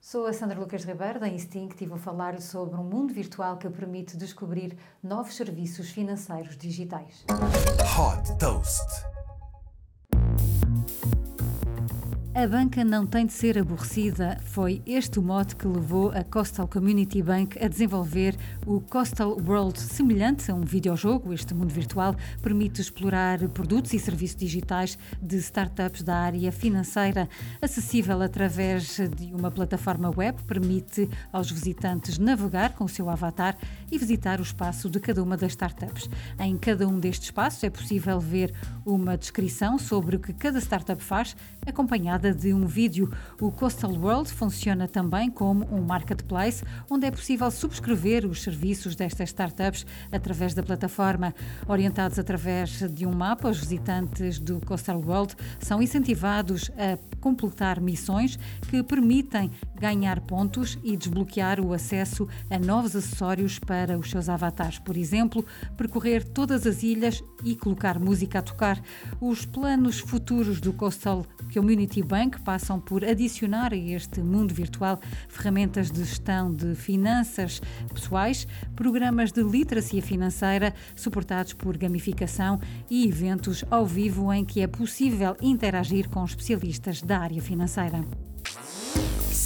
Sou a Sandra Lucas Ribeiro, da Instinct, e vou falar-lhe sobre um mundo virtual que permite descobrir novos serviços financeiros digitais. Hot Toast. A banca não tem de ser aborrecida. Foi este o mote que levou a Coastal Community Bank a desenvolver o Coastal World, semelhante a um videojogo. Este mundo virtual permite explorar produtos e serviços digitais de startups da área financeira, acessível através de uma plataforma web, permite aos visitantes navegar com o seu avatar e visitar o espaço de cada uma das startups. Em cada um destes espaços é possível ver uma descrição sobre o que cada startup faz, acompanhada de um vídeo. O Coastal World funciona também como um marketplace onde é possível subscrever os serviços destas startups através da plataforma. Orientados através de um mapa, os visitantes do Coastal World são incentivados a completar missões que permitem ganhar pontos e desbloquear o acesso a novos acessórios para os seus avatares. Por exemplo, percorrer todas as ilhas e colocar música a tocar. Os planos futuros do Coastal Community Bank passam por adicionar a este mundo virtual ferramentas de gestão de finanças pessoais, programas de literacia financeira suportados por gamificação e eventos ao vivo em que é possível interagir com especialistas da área financeira.